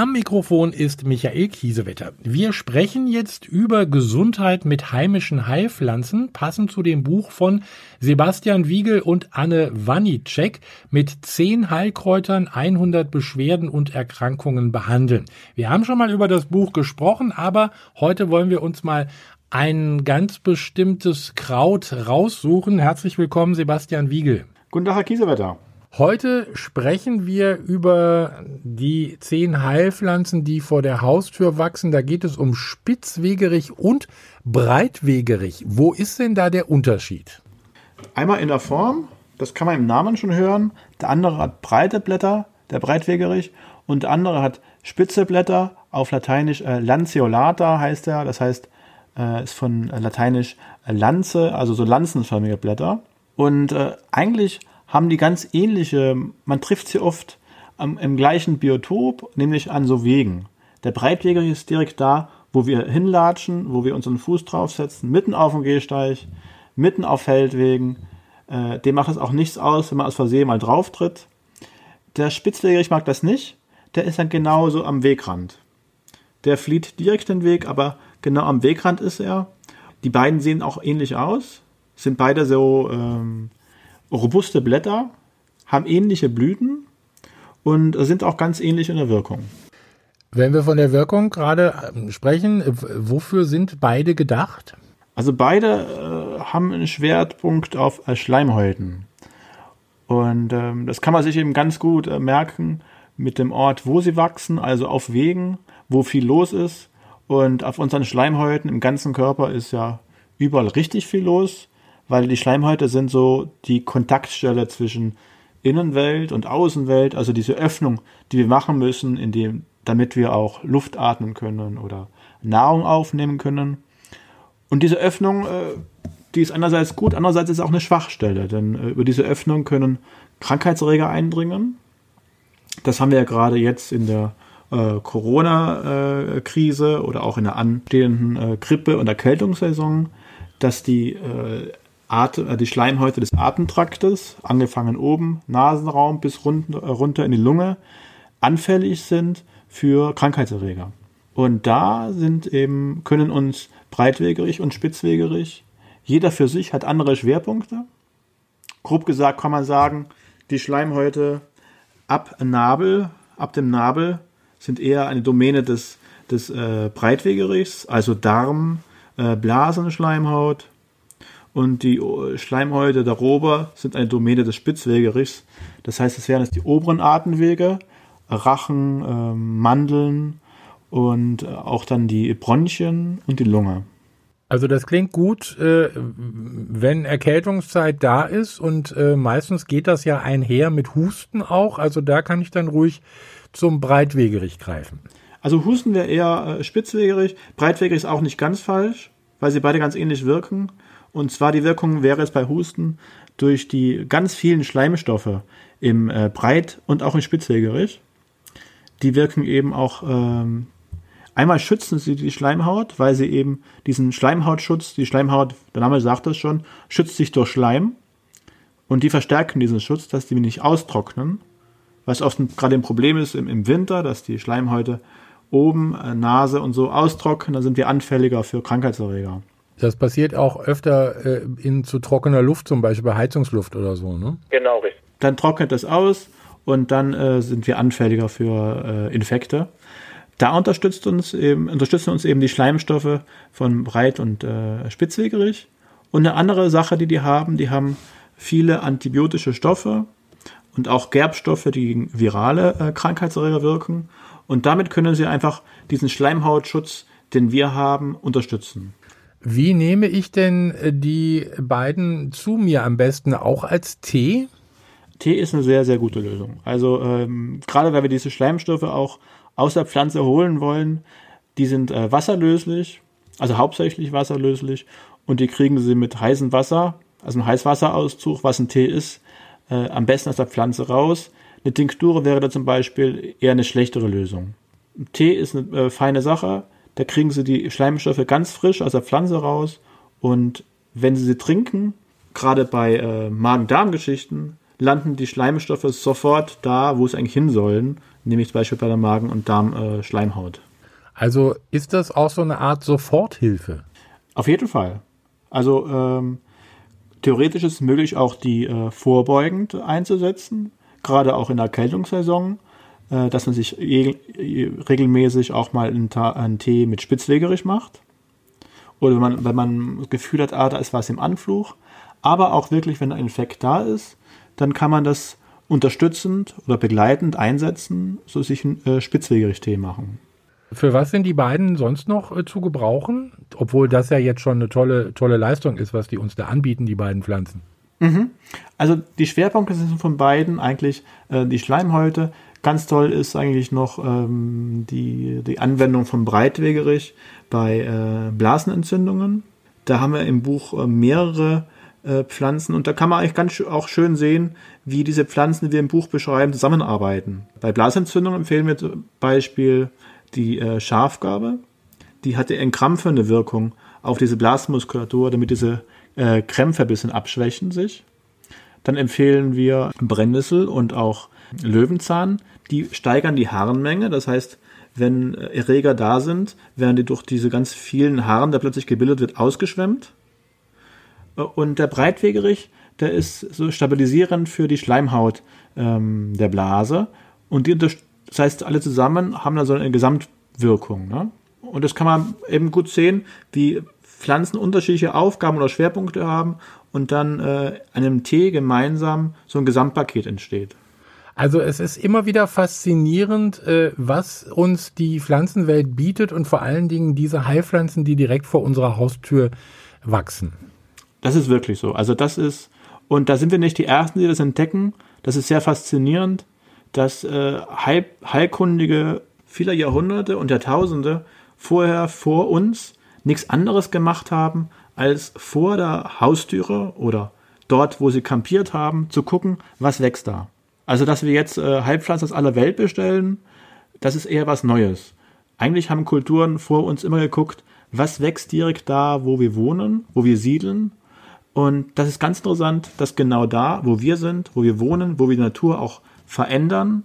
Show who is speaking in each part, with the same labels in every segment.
Speaker 1: Am Mikrofon ist Michael Kiesewetter. Wir sprechen jetzt über Gesundheit mit heimischen Heilpflanzen, passend zu dem Buch von Sebastian Wiegel und Anne Wanicek mit 10 Heilkräutern 100 Beschwerden und Erkrankungen behandeln. Wir haben schon mal über das Buch gesprochen, aber heute wollen wir uns mal ein ganz bestimmtes Kraut raussuchen. Herzlich willkommen, Sebastian Wiegel.
Speaker 2: Guten Tag, Herr Kiesewetter.
Speaker 1: Heute sprechen wir über die zehn Heilpflanzen, die vor der Haustür wachsen. Da geht es um Spitzwegerich und Breitwegerich. Wo ist denn da der Unterschied?
Speaker 2: Einmal in der Form, das kann man im Namen schon hören. Der andere hat breite Blätter, der Breitwegerich, und der andere hat spitze Blätter, auf Lateinisch äh, lanceolata heißt er, das heißt, äh, ist von Lateinisch äh, Lanze, also so lanzenförmige Blätter. Und äh, eigentlich haben die ganz ähnliche, man trifft sie oft am, im gleichen Biotop, nämlich an so Wegen. Der Breitweg ist direkt da, wo wir hinlatschen, wo wir unseren Fuß draufsetzen, mitten auf dem Gehsteig, mitten auf Feldwegen. Äh, dem macht es auch nichts aus, wenn man aus Versehen mal drauf tritt. Der Spitzwegerich mag das nicht, der ist dann genauso am Wegrand. Der flieht direkt den Weg, aber genau am Wegrand ist er. Die beiden sehen auch ähnlich aus, sind beide so ähm, robuste Blätter, haben ähnliche Blüten und sind auch ganz ähnlich in der Wirkung.
Speaker 1: Wenn wir von der Wirkung gerade ähm, sprechen, wofür sind beide gedacht?
Speaker 2: Also beide äh, haben einen Schwerpunkt auf äh, Schleimhäuten. Und ähm, das kann man sich eben ganz gut äh, merken mit dem Ort, wo sie wachsen, also auf Wegen, wo viel los ist. Und auf unseren Schleimhäuten im ganzen Körper ist ja überall richtig viel los weil die Schleimhäute sind so die Kontaktstelle zwischen Innenwelt und Außenwelt, also diese Öffnung, die wir machen müssen, indem, damit wir auch Luft atmen können oder Nahrung aufnehmen können. Und diese Öffnung, äh, die ist einerseits gut, andererseits ist auch eine Schwachstelle, denn äh, über diese Öffnung können Krankheitserreger eindringen. Das haben wir ja gerade jetzt in der äh, Corona-Krise oder auch in der anstehenden Grippe- und Erkältungssaison, dass die Atem, äh, die Schleimhäute des Atemtraktes, angefangen oben, Nasenraum bis runter, äh, runter in die Lunge, anfällig sind für Krankheitserreger. Und da sind eben, können uns breitwegerig und spitzwegerig, jeder für sich hat andere Schwerpunkte. Grob gesagt kann man sagen, die Schleimhäute ab Nabel, ab dem Nabel sind eher eine Domäne des, des äh, Breitwegerichs, also Darm, äh, Blasenschleimhaut, und die äh, Schleimhäute der Rober sind eine Domäne des Spitzwegerichs. Das heißt, es wären jetzt die oberen Atemwege, Rachen, äh, Mandeln und äh, auch dann die Bronchien und die Lunge.
Speaker 1: Also das klingt gut, äh, wenn Erkältungszeit da ist und äh, meistens geht das ja einher mit Husten auch. Also da kann ich dann ruhig zum Breitwegerich greifen.
Speaker 2: Also Husten wäre eher äh, spitzwegerig. Breitwegerig ist auch nicht ganz falsch, weil sie beide ganz ähnlich wirken. Und zwar die Wirkung wäre es bei Husten durch die ganz vielen Schleimstoffe im äh, Breit- und auch im Spitzwegerich. Die wirken eben auch, ähm, einmal schützen sie die Schleimhaut, weil sie eben diesen Schleimhautschutz, die Schleimhaut, der Name sagt es schon, schützt sich durch Schleim. Und die verstärken diesen Schutz, dass die nicht austrocknen. Was oft gerade ein Problem ist im, im Winter, dass die Schleimhäute oben, äh, Nase und so austrocknen, dann sind wir anfälliger für Krankheitserreger.
Speaker 1: Das passiert auch öfter äh, in zu trockener Luft, zum Beispiel bei Heizungsluft oder so, ne?
Speaker 2: Genau, richtig. Dann trocknet es aus und dann äh, sind wir anfälliger für äh, Infekte. Da unterstützt uns eben, unterstützen uns eben die Schleimstoffe von Breit- und äh, Spitzwegerich. Und eine andere Sache, die die haben, die haben viele antibiotische Stoffe und auch Gerbstoffe, die gegen virale äh, Krankheitserreger wirken. Und damit können sie einfach diesen Schleimhautschutz, den wir haben, unterstützen.
Speaker 1: Wie nehme ich denn äh, die beiden zu mir am besten auch als Tee?
Speaker 2: Tee ist eine sehr, sehr gute Lösung. Also ähm, gerade weil wir diese Schleimstoffe auch aus der Pflanze holen wollen, die sind äh, wasserlöslich, also hauptsächlich wasserlöslich und die kriegen sie mit heißem Wasser, also einem Heißwasserauszug, was ein Tee ist, äh, am besten aus der Pflanze raus. Eine Tinktur wäre da zum Beispiel eher eine schlechtere Lösung. Tee ist eine äh, feine Sache. Da kriegen sie die Schleimstoffe ganz frisch aus der Pflanze raus. Und wenn sie sie trinken, gerade bei äh, Magen-Darm-Geschichten, landen die Schleimstoffe sofort da, wo es eigentlich hin sollen, nämlich zum Beispiel bei der Magen- und Darm-Schleimhaut.
Speaker 1: Also ist das auch so eine Art Soforthilfe?
Speaker 2: Auf jeden Fall. Also ähm, theoretisch ist es möglich, auch die äh, vorbeugend einzusetzen, gerade auch in der Erkältungssaison, äh, dass man sich regelmäßig auch mal einen, Tee mit Spitzwegerich macht. Oder wenn man, wenn man das Gefühl hat, ah, da ist was im Anflug. Aber auch wirklich, wenn ein Infekt da ist, dann kann man das unterstützend oder begleitend einsetzen, so sich einen äh, Spitzwegerich-Tee machen.
Speaker 1: Für was sind die beiden sonst noch äh, zu gebrauchen? Obwohl das ja jetzt schon eine tolle, tolle Leistung ist, was die uns da anbieten, die beiden Pflanzen.
Speaker 2: Mhm. Also die Schwerpunkte sind von beiden eigentlich äh, die Schleimhäute. Ganz toll ist eigentlich noch ähm, die, die Anwendung von Breitwegerich bei äh, Blasenentzündungen. Da haben wir im Buch äh, mehrere äh, Pflanzen und da kann man eigentlich ganz auch schön sehen, wie diese Pflanzen, die wir im Buch beschreiben, zusammenarbeiten. Bei Blasentzündungen empfehlen wir zum Beispiel die äh, Schafgabe, die hatte entkrampfende Wirkung auf diese Blasmuskulatur, damit diese äh, Krämpfe ein bisschen abschwächen sich. Dann empfehlen wir Brennnessel und auch Löwenzahn. Die steigern die Harnmenge. Das heißt, wenn Erreger da sind, werden die durch diese ganz vielen Haaren, der plötzlich gebildet wird, ausgeschwemmt. Und der Breitwegerich, der ist so stabilisierend für die Schleimhaut ähm, der Blase. Und die das heißt, alle zusammen haben da so eine Gesamtwirkung. Ne? Und das kann man eben gut sehen, wie Pflanzen unterschiedliche Aufgaben oder Schwerpunkte haben und dann äh, einem Tee gemeinsam so ein Gesamtpaket entsteht.
Speaker 1: Also es ist immer wieder faszinierend, äh, was uns die Pflanzenwelt bietet und vor allen Dingen diese Heilpflanzen, die direkt vor unserer Haustür wachsen.
Speaker 2: Das ist wirklich so. Also das ist, und da sind wir nicht die Ersten, die das entdecken. Das ist sehr faszinierend dass äh, Heil Heilkundige vieler Jahrhunderte und Jahrtausende vorher vor uns nichts anderes gemacht haben, als vor der Haustüre oder dort, wo sie kampiert haben, zu gucken, was wächst da. Also, dass wir jetzt äh, Heilpflanzen aus aller Welt bestellen, das ist eher was Neues. Eigentlich haben Kulturen vor uns immer geguckt, was wächst direkt da, wo wir wohnen, wo wir siedeln. Und das ist ganz interessant, dass genau da, wo wir sind, wo wir wohnen, wo wir die Natur auch verändern,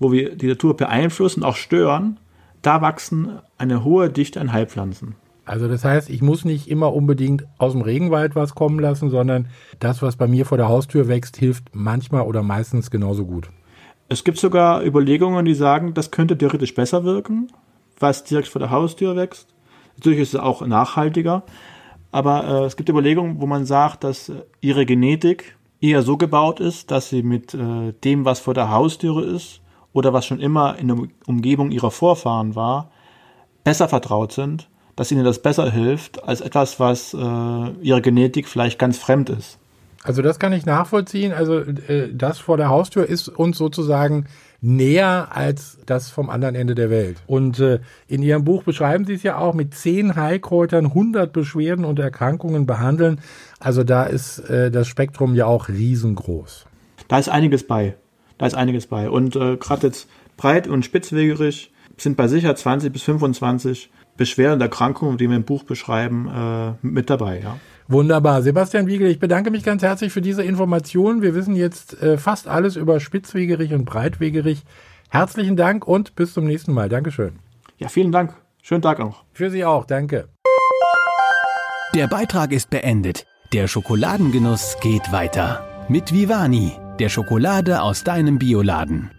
Speaker 2: wo wir die Natur beeinflussen, auch stören, da wachsen eine hohe Dichte an Heilpflanzen.
Speaker 1: Also das heißt, ich muss nicht immer unbedingt aus dem Regenwald was kommen lassen, sondern das, was bei mir vor der Haustür wächst, hilft manchmal oder meistens genauso gut.
Speaker 2: Es gibt sogar Überlegungen, die sagen, das könnte theoretisch besser wirken, was direkt vor der Haustür wächst. Natürlich ist es auch nachhaltiger, aber äh, es gibt Überlegungen, wo man sagt, dass ihre Genetik eher so gebaut ist, dass sie mit äh, dem, was vor der Haustüre ist oder was schon immer in der Umgebung ihrer Vorfahren war, besser vertraut sind, dass ihnen das besser hilft als etwas, was äh, ihrer Genetik vielleicht ganz fremd ist.
Speaker 1: Also das kann ich nachvollziehen. Also äh, das vor der Haustür ist uns sozusagen näher als das vom anderen Ende der Welt. Und äh, in Ihrem Buch beschreiben Sie es ja auch mit zehn Heilkräutern 100 Beschwerden und Erkrankungen behandeln. Also da ist äh, das Spektrum ja auch riesengroß.
Speaker 2: Da ist einiges bei. Da ist einiges bei. Und äh, gerade jetzt breit und spitzwegerig sind bei sicher 20 bis 25 Beschwerden und Erkrankungen, die wir im Buch beschreiben, äh, mit dabei. Ja.
Speaker 1: Wunderbar. Sebastian Wiegel, ich bedanke mich ganz herzlich für diese Informationen. Wir wissen jetzt äh, fast alles über Spitzwegerich und Breitwegerich. Herzlichen Dank und bis zum nächsten Mal. Dankeschön.
Speaker 2: Ja, vielen Dank. Schönen Tag noch.
Speaker 1: Für Sie auch. Danke.
Speaker 3: Der Beitrag ist beendet. Der Schokoladengenuss geht weiter. Mit Vivani, der Schokolade aus deinem Bioladen.